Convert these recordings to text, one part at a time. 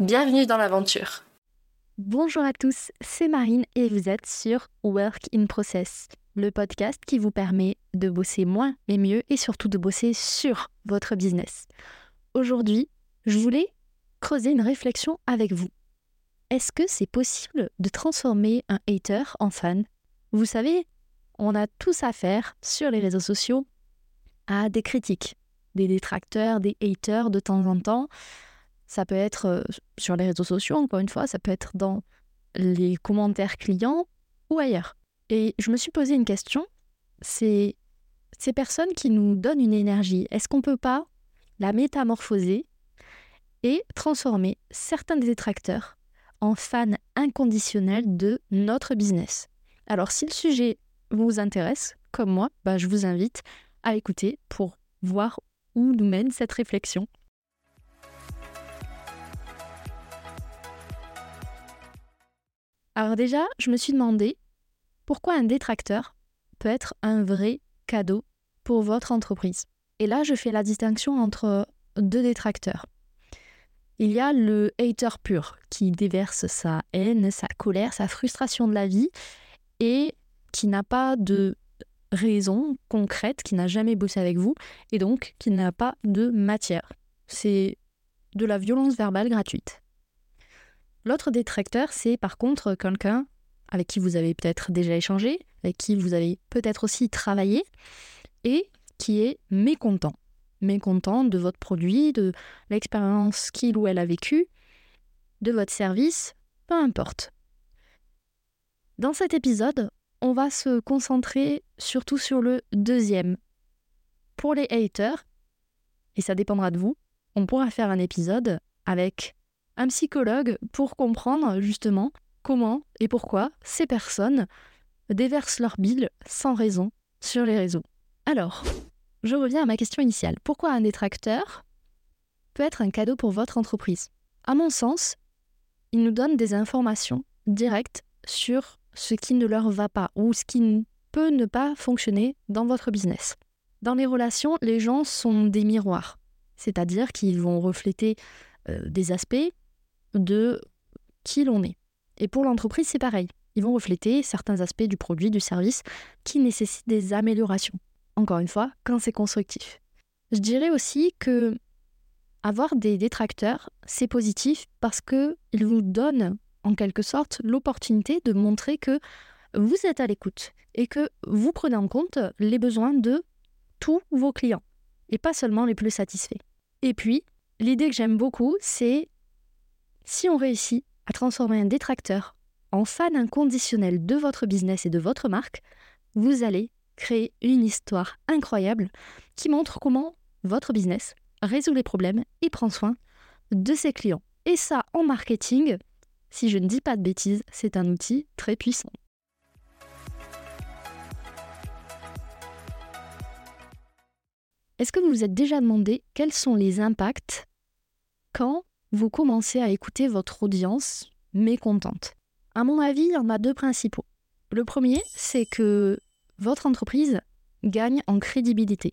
Bienvenue dans l'aventure. Bonjour à tous, c'est Marine et vous êtes sur Work in Process, le podcast qui vous permet de bosser moins mais mieux et surtout de bosser sur votre business. Aujourd'hui, je voulais creuser une réflexion avec vous. Est-ce que c'est possible de transformer un hater en fan? Vous savez, on a tous affaire sur les réseaux sociaux à des critiques, des détracteurs, des haters de temps en temps. Ça peut être euh, sur les réseaux sociaux, encore une fois, ça peut être dans les commentaires clients ou ailleurs. Et je me suis posé une question, c'est ces personnes qui nous donnent une énergie, est-ce qu'on ne peut pas la métamorphoser et transformer certains détracteurs en fans inconditionnels de notre business? Alors si le sujet vous intéresse, comme moi, bah, je vous invite à écouter pour voir où nous mène cette réflexion. Alors déjà, je me suis demandé pourquoi un détracteur peut être un vrai cadeau pour votre entreprise. Et là, je fais la distinction entre deux détracteurs. Il y a le hater pur qui déverse sa haine, sa colère, sa frustration de la vie et qui n'a pas de raison concrète, qui n'a jamais bossé avec vous et donc qui n'a pas de matière. C'est de la violence verbale gratuite. L'autre détracteur, c'est par contre quelqu'un avec qui vous avez peut-être déjà échangé, avec qui vous avez peut-être aussi travaillé, et qui est mécontent. Mécontent de votre produit, de l'expérience qu'il ou elle a vécue, de votre service, peu importe. Dans cet épisode, on va se concentrer surtout sur le deuxième. Pour les haters, et ça dépendra de vous, on pourra faire un épisode avec un psychologue pour comprendre justement comment et pourquoi ces personnes déversent leur bile sans raison sur les réseaux. Alors, je reviens à ma question initiale. Pourquoi un détracteur peut être un cadeau pour votre entreprise? À mon sens, il nous donne des informations directes sur ce qui ne leur va pas ou ce qui peut ne pas fonctionner dans votre business. Dans les relations, les gens sont des miroirs, c'est-à-dire qu'ils vont refléter euh, des aspects de qui l'on est. Et pour l'entreprise, c'est pareil. Ils vont refléter certains aspects du produit, du service qui nécessitent des améliorations. Encore une fois, quand c'est constructif. Je dirais aussi que avoir des détracteurs, c'est positif parce qu'ils vous donnent en quelque sorte l'opportunité de montrer que vous êtes à l'écoute et que vous prenez en compte les besoins de tous vos clients et pas seulement les plus satisfaits. Et puis, l'idée que j'aime beaucoup, c'est si on réussit à transformer un détracteur en fan inconditionnel de votre business et de votre marque, vous allez créer une histoire incroyable qui montre comment votre business résout les problèmes et prend soin de ses clients. Et ça, en marketing, si je ne dis pas de bêtises, c'est un outil très puissant. Est-ce que vous vous êtes déjà demandé quels sont les impacts quand vous commencez à écouter votre audience mécontente. À mon avis, il y en a deux principaux. Le premier, c'est que votre entreprise gagne en crédibilité.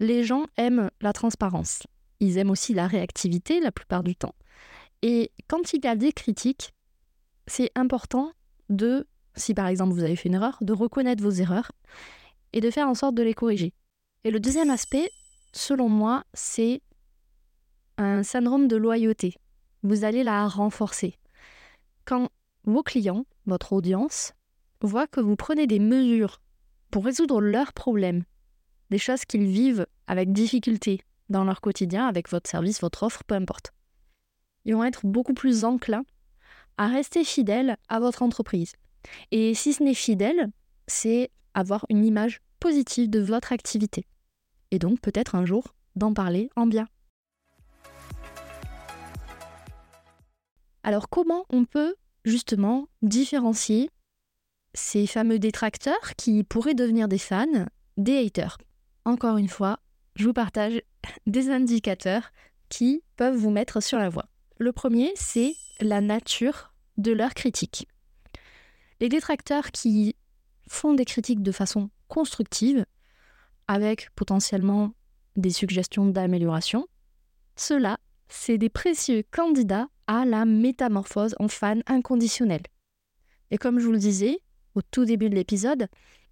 Les gens aiment la transparence. Ils aiment aussi la réactivité la plupart du temps. Et quand il y a des critiques, c'est important de, si par exemple vous avez fait une erreur, de reconnaître vos erreurs et de faire en sorte de les corriger. Et le deuxième aspect, selon moi, c'est un syndrome de loyauté. Vous allez la renforcer. Quand vos clients, votre audience, voient que vous prenez des mesures pour résoudre leurs problèmes, des choses qu'ils vivent avec difficulté dans leur quotidien, avec votre service, votre offre, peu importe, ils vont être beaucoup plus enclins à rester fidèles à votre entreprise. Et si ce n'est fidèle, c'est avoir une image positive de votre activité. Et donc peut-être un jour d'en parler en bien. Alors comment on peut justement différencier ces fameux détracteurs qui pourraient devenir des fans des haters? Encore une fois, je vous partage des indicateurs qui peuvent vous mettre sur la voie. Le premier, c'est la nature de leur critique. Les détracteurs qui font des critiques de façon constructive, avec potentiellement des suggestions d'amélioration, ceux-là, c'est des précieux candidats à la métamorphose en fan inconditionnel. Et comme je vous le disais au tout début de l'épisode,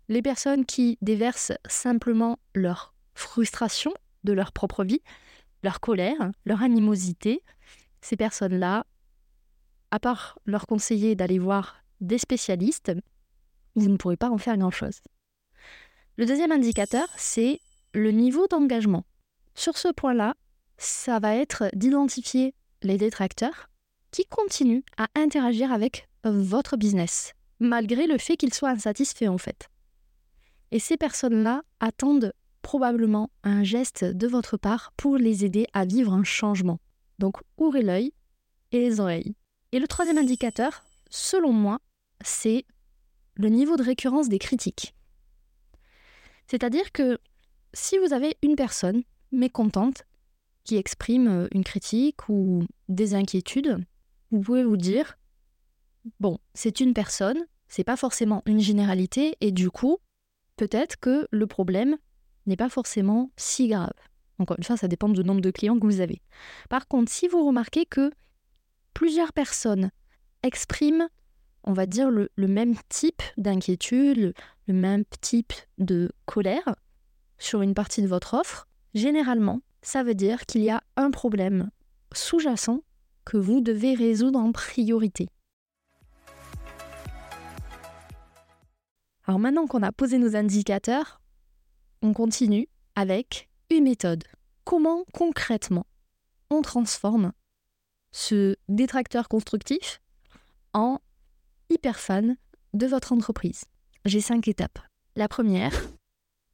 les personnes qui déversent simplement leur frustration de leur propre vie, leur colère, leur animosité, ces personnes-là, à part leur conseiller d'aller voir des spécialistes, vous ne pourrez pas en faire grand-chose. Le deuxième indicateur, c'est le niveau d'engagement. Sur ce point-là, ça va être d'identifier les détracteurs qui continuent à interagir avec votre business, malgré le fait qu'ils soient insatisfaits en fait. Et ces personnes-là attendent probablement un geste de votre part pour les aider à vivre un changement. Donc ouvrez l'œil et les oreilles. Et le troisième indicateur, selon moi, c'est le niveau de récurrence des critiques. C'est-à-dire que si vous avez une personne mécontente qui exprime euh, une critique ou des inquiétudes, vous pouvez vous dire bon, c'est une personne, c'est pas forcément une généralité et du coup, peut-être que le problème n'est pas forcément si grave. Encore une fois, ça dépend du nombre de clients que vous avez. Par contre, si vous remarquez que plusieurs personnes expriment, on va dire, le, même type d'inquiétude, le même type de colère sur une partie de votre offre, généralement, ça veut dire qu'il y a un problème sous-jacent que vous devez résoudre en priorité. Alors maintenant qu'on a posé nos indicateurs, on continue avec une méthode. Comment concrètement on transforme ce détracteur constructif en hyper fan de votre entreprise? J'ai cinq étapes. La première,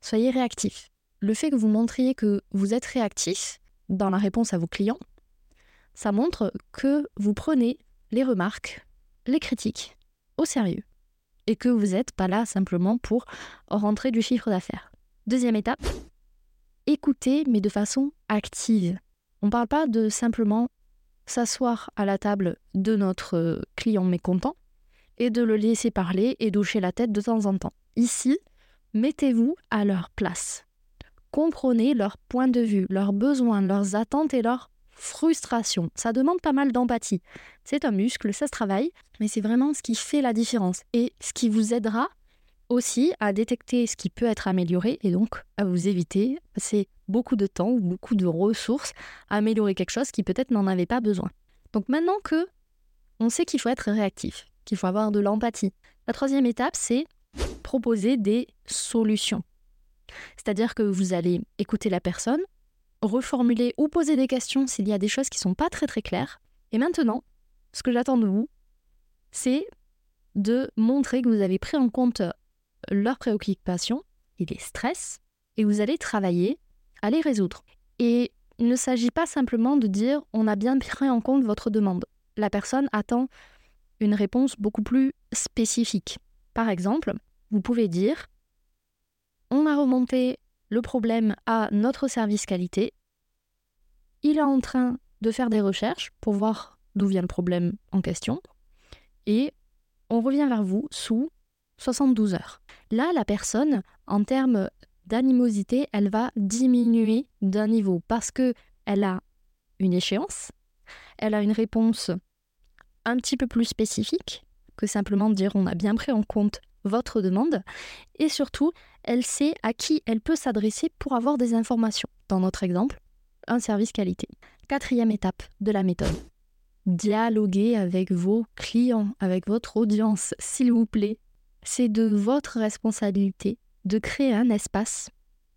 soyez réactif. Le fait que vous montriez que vous êtes réactif dans la réponse à vos clients, ça montre que vous prenez les remarques, les critiques au sérieux et que vous n'êtes pas là simplement pour rentrer du chiffre d'affaires. Deuxième étape, écouter mais de façon active. On ne parle pas de simplement s'asseoir à la table de notre client mécontent et de le laisser parler et doucher la tête de temps en temps. Ici, mettez-vous à leur place. Comprenez leur point de vue, leurs besoins, leurs attentes et leurs frustrations. Ça demande pas mal d'empathie. C'est un muscle, ça se travaille, mais c'est vraiment ce qui fait la différence et ce qui vous aidera aussi à détecter ce qui peut être amélioré et donc à vous éviter passer beaucoup de temps ou beaucoup de ressources à améliorer quelque chose qui peut-être n'en avait pas besoin. Donc maintenant que on sait qu'il faut être réactif, qu'il faut avoir de l'empathie, la troisième étape c'est proposer des solutions. C'est-à-dire que vous allez écouter la personne, reformuler ou poser des questions s'il y a des choses qui ne sont pas très très claires. Et maintenant, ce que j'attends de vous, c'est de montrer que vous avez pris en compte leurs préoccupations et les stress, et vous allez travailler à les résoudre. Et il ne s'agit pas simplement de dire on a bien pris en compte votre demande. La personne attend une réponse beaucoup plus spécifique. Par exemple, vous pouvez dire on a remonté le problème à notre service qualité. Il est en train de faire des recherches pour voir d'où vient le problème en question. Et on revient vers vous sous 72 heures. Là, la personne, en termes d'animosité, elle va diminuer d'un niveau parce que elle a une échéance, elle a une réponse un petit peu plus spécifique que simplement dire on a bien pris en compte votre demande et surtout elle sait à qui elle peut s'adresser pour avoir des informations. Dans notre exemple, un service qualité. Quatrième étape de la méthode. Dialoguer avec vos clients, avec votre audience, s'il vous plaît c'est de votre responsabilité de créer un espace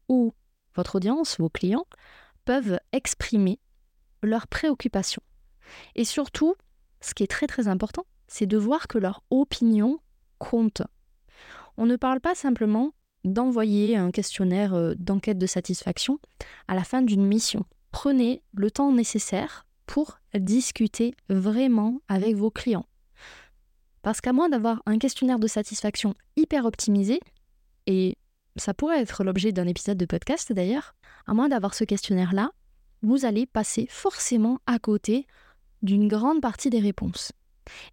où votre audience, vos clients, peuvent exprimer leurs préoccupations. Et surtout, ce qui est très très important, c'est de voir que leur opinion compte. On ne parle pas simplement d'envoyer un questionnaire euh, d'enquête de satisfaction à la fin d'une mission. Prenez le temps nécessaire pour discuter vraiment avec vos clients. Parce qu'à moins d'avoir un questionnaire de satisfaction hyper optimisé, et ça pourrait être l'objet d'un épisode de podcast d'ailleurs, à moins d'avoir ce questionnaire-là, vous allez passer forcément à côté d'une grande partie des réponses.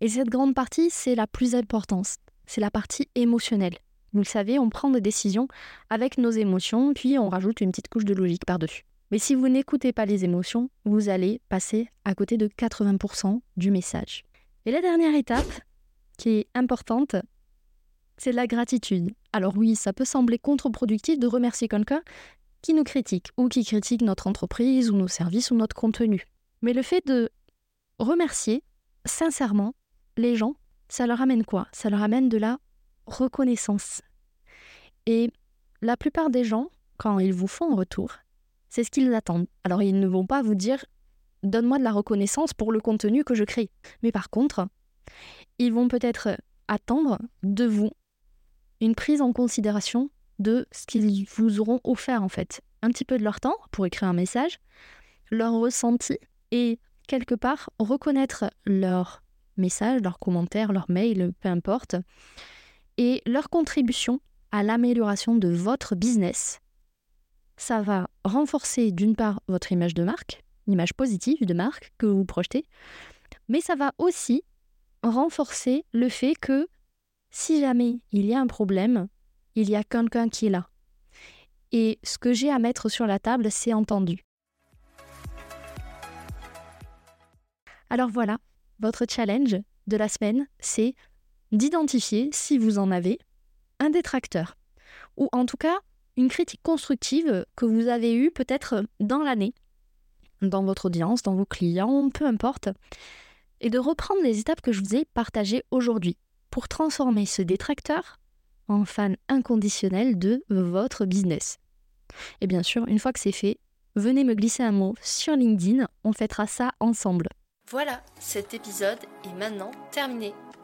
Et cette grande partie, c'est la plus importante, c'est la partie émotionnelle. Vous le savez, on prend des décisions avec nos émotions, puis on rajoute une petite couche de logique par-dessus. Mais si vous n'écoutez pas les émotions, vous allez passer à côté de 80% du message. Et la dernière étape, qui est importante, c'est la gratitude. Alors oui, ça peut sembler contre-productif de remercier quelqu'un qui nous critique ou qui critique notre entreprise ou nos services ou notre contenu. Mais le fait de remercier sincèrement les gens, ça leur amène quoi? Ça leur amène de la reconnaissance. Et la plupart des gens, quand ils vous font un retour, c'est ce qu'ils attendent. Alors ils ne vont pas vous dire donne-moi de la reconnaissance pour le contenu que je crée. Mais par contre, ils vont peut-être attendre de vous une prise en considération de ce qu'ils vous auront offert en fait. Un petit peu de leur temps pour écrire un message, leur ressenti et quelque part reconnaître leur message, leurs commentaires, leurs mails, peu importe, et leur contribution à l'amélioration de votre business. Ça va renforcer d'une part votre image de marque, image positive de marque que vous projetez, mais ça va aussi renforcer le fait que si jamais il y a un problème, il y a quelqu'un qui est là. Et ce que j'ai à mettre sur la table, c'est entendu. Alors voilà, votre challenge de la semaine, c'est d'identifier, si vous en avez, un détracteur. Ou en tout cas, une critique constructive que vous avez eue peut-être dans l'année, dans votre audience, dans vos clients, peu importe. Et de reprendre les étapes que je vous ai partagées aujourd'hui pour transformer ce détracteur en fan inconditionnel de votre business. Et bien sûr, une fois que c'est fait, venez me glisser un mot sur LinkedIn, on fêtera ça ensemble. Voilà, cet épisode est maintenant terminé.